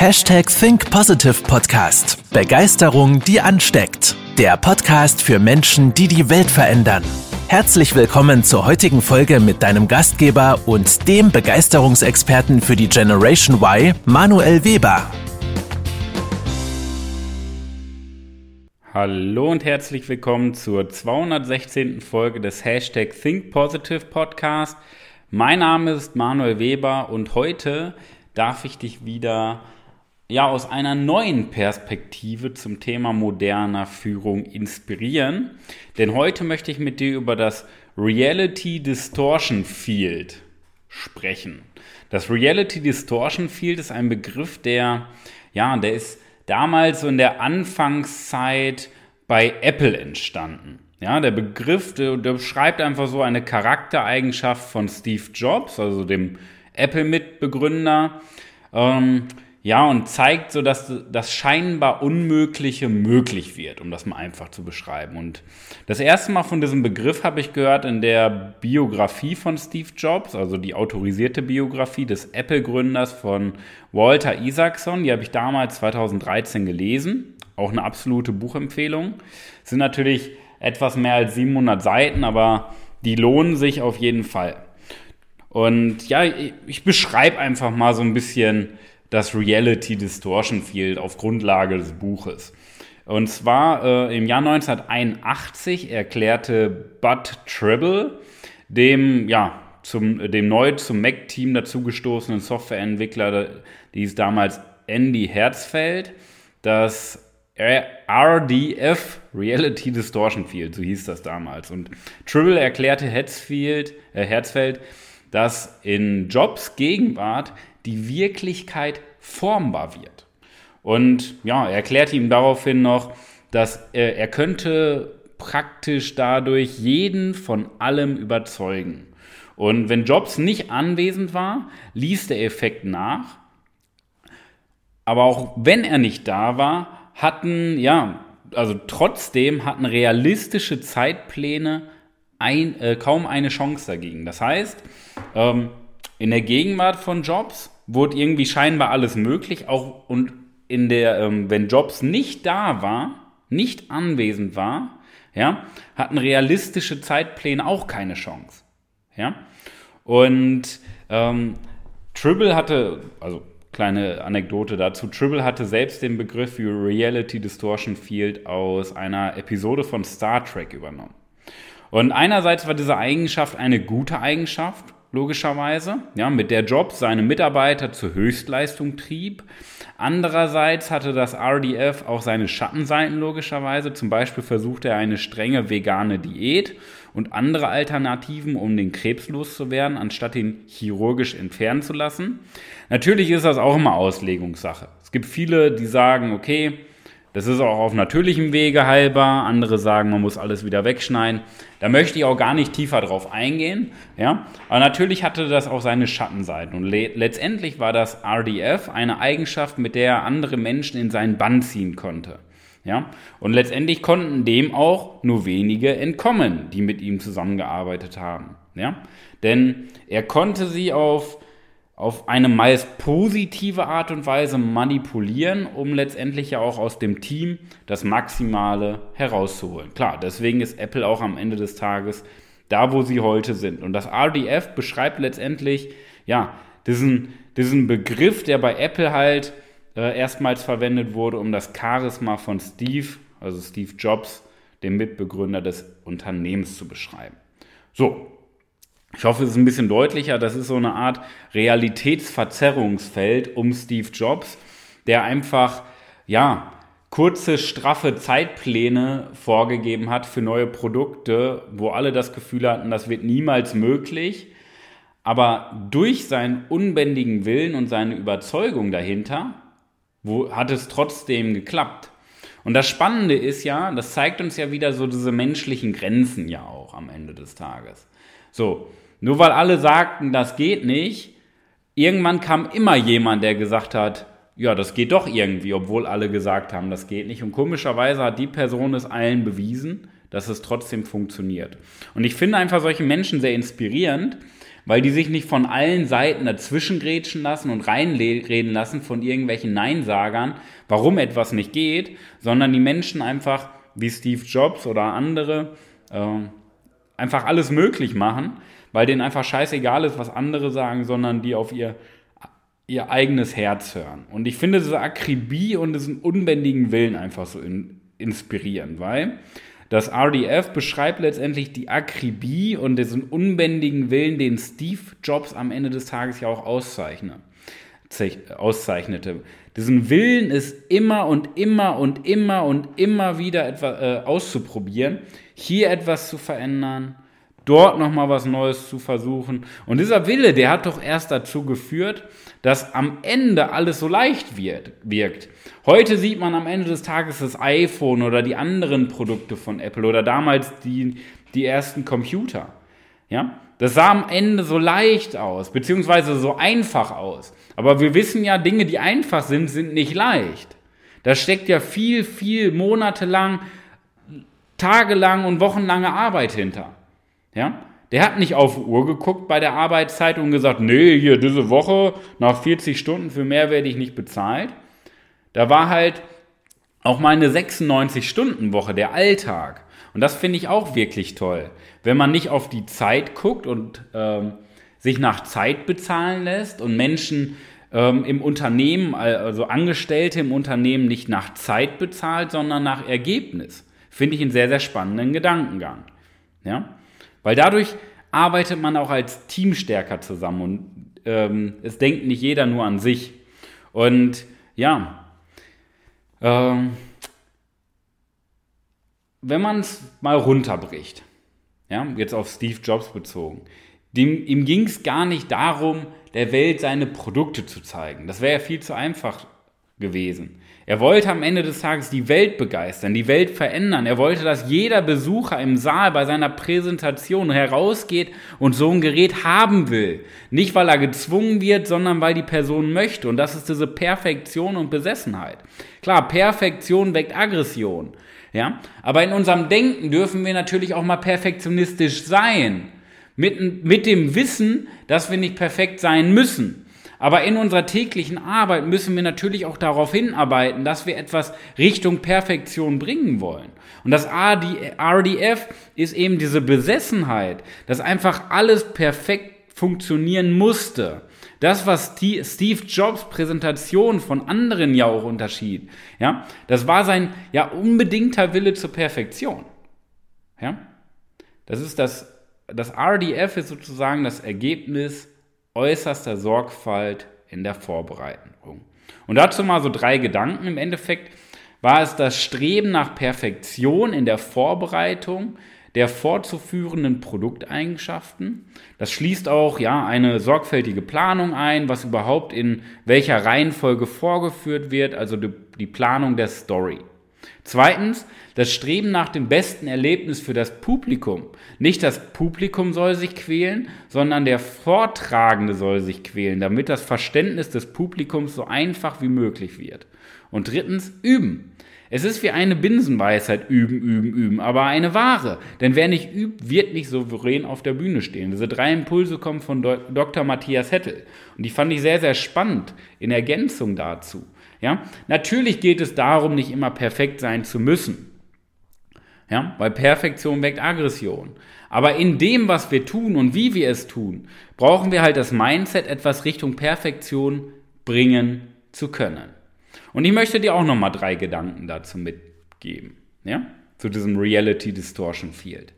Hashtag Think Positive Podcast. Begeisterung, die ansteckt. Der Podcast für Menschen, die die Welt verändern. Herzlich willkommen zur heutigen Folge mit deinem Gastgeber und dem Begeisterungsexperten für die Generation Y, Manuel Weber. Hallo und herzlich willkommen zur 216. Folge des Hashtag Think Positive Podcast. Mein Name ist Manuel Weber und heute darf ich dich wieder ja aus einer neuen Perspektive zum Thema moderner Führung inspirieren. Denn heute möchte ich mit dir über das Reality Distortion Field sprechen. Das Reality Distortion Field ist ein Begriff, der ja, der ist damals so in der Anfangszeit bei Apple entstanden. Ja, der Begriff, der, beschreibt einfach so eine Charaktereigenschaft von Steve Jobs, also dem Apple-Mitbegründer. Ähm, ja, und zeigt so, dass das scheinbar Unmögliche möglich wird, um das mal einfach zu beschreiben. Und das erste Mal von diesem Begriff habe ich gehört in der Biografie von Steve Jobs, also die autorisierte Biografie des Apple-Gründers von Walter Isaacson. Die habe ich damals 2013 gelesen. Auch eine absolute Buchempfehlung. Sind natürlich etwas mehr als 700 Seiten, aber die lohnen sich auf jeden Fall. Und ja, ich beschreibe einfach mal so ein bisschen das Reality Distortion Field auf Grundlage des Buches. Und zwar äh, im Jahr 1981 erklärte Bud Tribble dem, ja, zum, dem neu zum Mac-Team dazugestoßenen Softwareentwickler, die ist damals Andy Herzfeld, das RDF, Reality Distortion Field, so hieß das damals. Und Tribble erklärte Herzfeld, äh, Herzfeld, dass in Jobs Gegenwart die Wirklichkeit formbar wird. Und ja, er erklärt ihm daraufhin noch, dass er, er könnte praktisch dadurch jeden von allem überzeugen. Und wenn Jobs nicht anwesend war, ließ der Effekt nach. Aber auch wenn er nicht da war, hatten, ja, also trotzdem hatten realistische Zeitpläne ein, äh, kaum eine Chance dagegen. Das heißt, ähm, in der Gegenwart von Jobs wurde irgendwie scheinbar alles möglich, auch und in der, ähm, wenn Jobs nicht da war, nicht anwesend war, ja, hatten realistische Zeitpläne auch keine Chance. Ja? Und ähm, Tribble hatte, also kleine Anekdote dazu, Tribble hatte selbst den Begriff Reality Distortion Field aus einer Episode von Star Trek übernommen. Und einerseits war diese Eigenschaft eine gute Eigenschaft, logischerweise, ja, mit der Jobs seine Mitarbeiter zur Höchstleistung trieb. Andererseits hatte das RDF auch seine Schattenseiten logischerweise. Zum Beispiel versuchte er eine strenge vegane Diät und andere Alternativen, um den Krebs loszuwerden, anstatt ihn chirurgisch entfernen zu lassen. Natürlich ist das auch immer Auslegungssache. Es gibt viele, die sagen, okay, das ist auch auf natürlichem Wege heilbar. Andere sagen, man muss alles wieder wegschneiden. Da möchte ich auch gar nicht tiefer drauf eingehen. Ja? Aber natürlich hatte das auch seine Schattenseiten. Und le letztendlich war das RDF eine Eigenschaft, mit der er andere Menschen in seinen Bann ziehen konnte. Ja? Und letztendlich konnten dem auch nur wenige entkommen, die mit ihm zusammengearbeitet haben. Ja? Denn er konnte sie auf auf eine meist positive Art und Weise manipulieren, um letztendlich ja auch aus dem Team das Maximale herauszuholen. Klar, deswegen ist Apple auch am Ende des Tages da, wo sie heute sind. Und das RDF beschreibt letztendlich, ja, diesen, diesen Begriff, der bei Apple halt äh, erstmals verwendet wurde, um das Charisma von Steve, also Steve Jobs, dem Mitbegründer des Unternehmens zu beschreiben. So, ich hoffe, es ist ein bisschen deutlicher. Das ist so eine Art Realitätsverzerrungsfeld um Steve Jobs, der einfach, ja, kurze, straffe Zeitpläne vorgegeben hat für neue Produkte, wo alle das Gefühl hatten, das wird niemals möglich. Aber durch seinen unbändigen Willen und seine Überzeugung dahinter wo, hat es trotzdem geklappt. Und das Spannende ist ja, das zeigt uns ja wieder so diese menschlichen Grenzen ja auch am Ende des Tages. So, nur weil alle sagten, das geht nicht, irgendwann kam immer jemand, der gesagt hat, ja, das geht doch irgendwie, obwohl alle gesagt haben, das geht nicht. Und komischerweise hat die Person es allen bewiesen, dass es trotzdem funktioniert. Und ich finde einfach solche Menschen sehr inspirierend, weil die sich nicht von allen Seiten dazwischengrätschen lassen und reinreden lassen von irgendwelchen Neinsagern, warum etwas nicht geht, sondern die Menschen einfach wie Steve Jobs oder andere äh, einfach alles möglich machen, weil denen einfach scheißegal ist, was andere sagen, sondern die auf ihr, ihr eigenes Herz hören. Und ich finde diese Akribie und diesen unbändigen Willen einfach so in, inspirierend, weil das RDF beschreibt letztendlich die Akribie und diesen unbändigen Willen, den Steve Jobs am Ende des Tages ja auch auszeichnete. Diesen Willen ist immer und immer und immer und immer wieder etwas äh, auszuprobieren, hier etwas zu verändern, dort nochmal was Neues zu versuchen. Und dieser Wille, der hat doch erst dazu geführt, dass am Ende alles so leicht wird, wirkt. Heute sieht man am Ende des Tages das iPhone oder die anderen Produkte von Apple oder damals die, die ersten Computer. Ja? Das sah am Ende so leicht aus, beziehungsweise so einfach aus. Aber wir wissen ja, Dinge, die einfach sind, sind nicht leicht. Da steckt ja viel, viel monatelang, tagelang und wochenlange Arbeit hinter. Ja? Der hat nicht auf Uhr geguckt bei der Arbeitszeit und gesagt, nee, hier diese Woche nach 40 Stunden für mehr werde ich nicht bezahlt. Da war halt auch meine 96-Stunden-Woche, der Alltag. Und das finde ich auch wirklich toll. Wenn man nicht auf die Zeit guckt und ähm, sich nach Zeit bezahlen lässt und Menschen ähm, im Unternehmen, also Angestellte im Unternehmen nicht nach Zeit bezahlt, sondern nach Ergebnis. Finde ich einen sehr, sehr spannenden Gedankengang. Ja? Weil dadurch arbeitet man auch als Team stärker zusammen und ähm, es denkt nicht jeder nur an sich. Und ja, ähm, wenn man es mal runterbricht, ja, jetzt auf Steve Jobs bezogen, dem, ihm ging es gar nicht darum, der Welt seine Produkte zu zeigen. Das wäre ja viel zu einfach gewesen. Er wollte am Ende des Tages die Welt begeistern, die Welt verändern. Er wollte, dass jeder Besucher im Saal bei seiner Präsentation herausgeht und so ein Gerät haben will. Nicht, weil er gezwungen wird, sondern weil die Person möchte. Und das ist diese Perfektion und Besessenheit. Klar, Perfektion weckt Aggression. Ja? Aber in unserem Denken dürfen wir natürlich auch mal perfektionistisch sein. Mit, mit dem Wissen, dass wir nicht perfekt sein müssen. Aber in unserer täglichen Arbeit müssen wir natürlich auch darauf hinarbeiten, dass wir etwas Richtung Perfektion bringen wollen. Und das RDF ist eben diese Besessenheit, dass einfach alles perfekt funktionieren musste. Das, was Steve Jobs Präsentation von anderen ja auch unterschied, ja, das war sein ja unbedingter Wille zur Perfektion. Ja, das ist das, das RDF ist sozusagen das Ergebnis äußerster Sorgfalt in der Vorbereitung. Und dazu mal so drei Gedanken. Im Endeffekt war es das Streben nach Perfektion in der Vorbereitung der fortzuführenden Produkteigenschaften. Das schließt auch ja eine sorgfältige Planung ein, was überhaupt in welcher Reihenfolge vorgeführt wird, also die Planung der Story. Zweitens, das Streben nach dem besten Erlebnis für das Publikum. Nicht das Publikum soll sich quälen, sondern der Vortragende soll sich quälen, damit das Verständnis des Publikums so einfach wie möglich wird. Und drittens, üben. Es ist wie eine Binsenweisheit, üben, üben, üben, aber eine wahre. Denn wer nicht übt, wird nicht souverän auf der Bühne stehen. Diese drei Impulse kommen von Dr. Matthias Hettel. Und die fand ich sehr, sehr spannend in Ergänzung dazu. Ja? Natürlich geht es darum, nicht immer perfekt sein zu müssen. Ja? Weil Perfektion weckt Aggression. Aber in dem, was wir tun und wie wir es tun, brauchen wir halt das Mindset, etwas Richtung Perfektion bringen zu können. Und ich möchte dir auch nochmal drei Gedanken dazu mitgeben. Ja? Zu diesem Reality Distortion Field.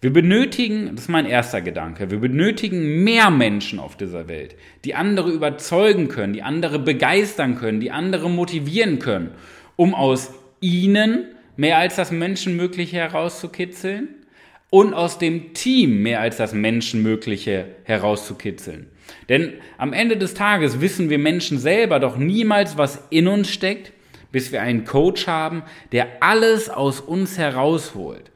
Wir benötigen, das ist mein erster Gedanke, wir benötigen mehr Menschen auf dieser Welt, die andere überzeugen können, die andere begeistern können, die andere motivieren können, um aus ihnen mehr als das Menschenmögliche herauszukitzeln und aus dem Team mehr als das Menschenmögliche herauszukitzeln. Denn am Ende des Tages wissen wir Menschen selber doch niemals, was in uns steckt, bis wir einen Coach haben, der alles aus uns herausholt.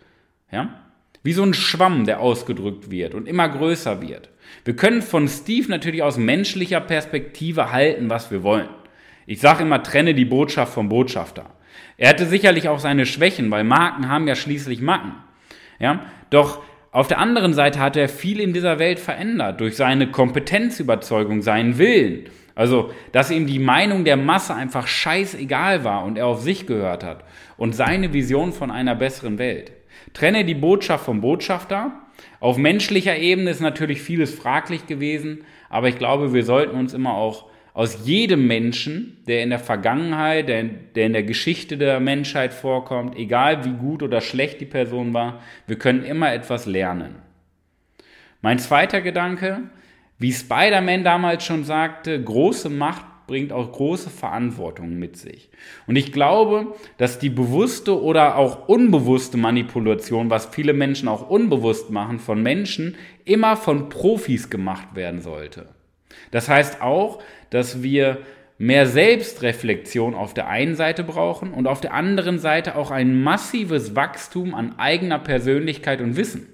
Ja? Wie so ein Schwamm, der ausgedrückt wird und immer größer wird. Wir können von Steve natürlich aus menschlicher Perspektive halten, was wir wollen. Ich sage immer, trenne die Botschaft vom Botschafter. Er hatte sicherlich auch seine Schwächen, weil Marken haben ja schließlich Macken. Ja? Doch auf der anderen Seite hat er viel in dieser Welt verändert durch seine Kompetenzüberzeugung, seinen Willen. Also, dass ihm die Meinung der Masse einfach scheißegal war und er auf sich gehört hat und seine Vision von einer besseren Welt. Trenne die Botschaft vom Botschafter. Auf menschlicher Ebene ist natürlich vieles fraglich gewesen, aber ich glaube, wir sollten uns immer auch aus jedem Menschen, der in der Vergangenheit, der, der in der Geschichte der Menschheit vorkommt, egal wie gut oder schlecht die Person war, wir können immer etwas lernen. Mein zweiter Gedanke, wie Spider-Man damals schon sagte, große Macht bringt auch große Verantwortung mit sich. Und ich glaube, dass die bewusste oder auch unbewusste Manipulation, was viele Menschen auch unbewusst machen, von Menschen immer von Profis gemacht werden sollte. Das heißt auch, dass wir mehr Selbstreflexion auf der einen Seite brauchen und auf der anderen Seite auch ein massives Wachstum an eigener Persönlichkeit und Wissen.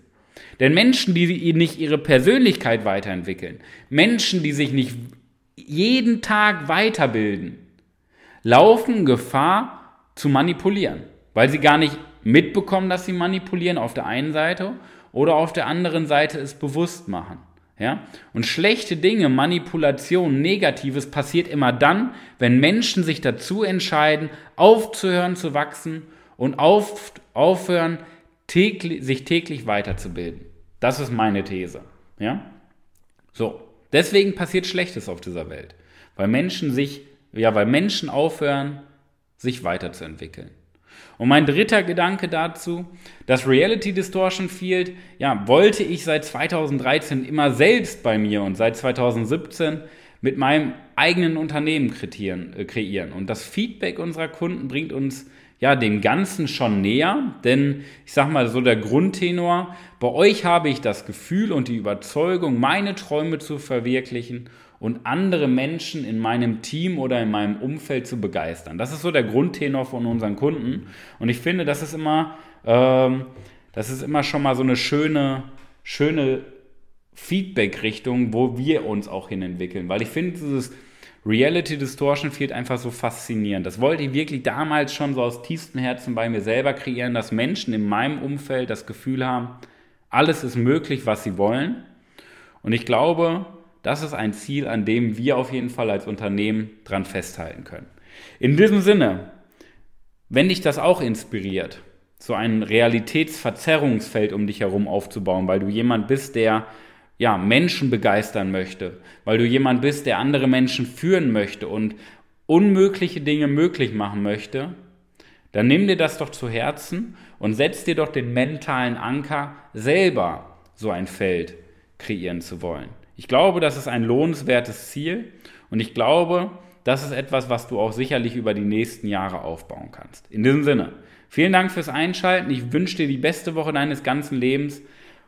Denn Menschen, die nicht ihre Persönlichkeit weiterentwickeln, Menschen, die sich nicht jeden Tag weiterbilden, laufen Gefahr zu manipulieren, weil sie gar nicht mitbekommen, dass sie manipulieren auf der einen Seite oder auf der anderen Seite es bewusst machen. Ja? Und schlechte Dinge, Manipulation, Negatives passiert immer dann, wenn Menschen sich dazu entscheiden, aufzuhören zu wachsen und auf, aufhören, täglich, sich täglich weiterzubilden. Das ist meine These. Ja? So. Deswegen passiert Schlechtes auf dieser Welt. Weil Menschen sich, ja, weil Menschen aufhören, sich weiterzuentwickeln. Und mein dritter Gedanke dazu, das Reality Distortion Field, ja, wollte ich seit 2013 immer selbst bei mir und seit 2017 mit meinem eigenen Unternehmen. Äh, kreieren. Und das Feedback unserer Kunden bringt uns ja dem Ganzen schon näher, denn ich sag mal so der Grundtenor, bei euch habe ich das Gefühl und die Überzeugung, meine Träume zu verwirklichen und andere Menschen in meinem Team oder in meinem Umfeld zu begeistern. Das ist so der Grundtenor von unseren Kunden. Und ich finde, das ist immer, ähm, das ist immer schon mal so eine schöne, schöne Feedback-Richtung, wo wir uns auch hin entwickeln. Weil ich finde, dieses Reality Distortion Field einfach so faszinierend. Das wollte ich wirklich damals schon so aus tiefstem Herzen bei mir selber kreieren, dass Menschen in meinem Umfeld das Gefühl haben, alles ist möglich, was sie wollen. Und ich glaube, das ist ein Ziel, an dem wir auf jeden Fall als Unternehmen dran festhalten können. In diesem Sinne, wenn dich das auch inspiriert, so ein Realitätsverzerrungsfeld um dich herum aufzubauen, weil du jemand bist, der ja, Menschen begeistern möchte, weil du jemand bist, der andere Menschen führen möchte und unmögliche Dinge möglich machen möchte, dann nimm dir das doch zu Herzen und setz dir doch den mentalen Anker, selber so ein Feld kreieren zu wollen. Ich glaube, das ist ein lohnenswertes Ziel und ich glaube, das ist etwas, was du auch sicherlich über die nächsten Jahre aufbauen kannst. In diesem Sinne, vielen Dank fürs Einschalten. Ich wünsche dir die beste Woche deines ganzen Lebens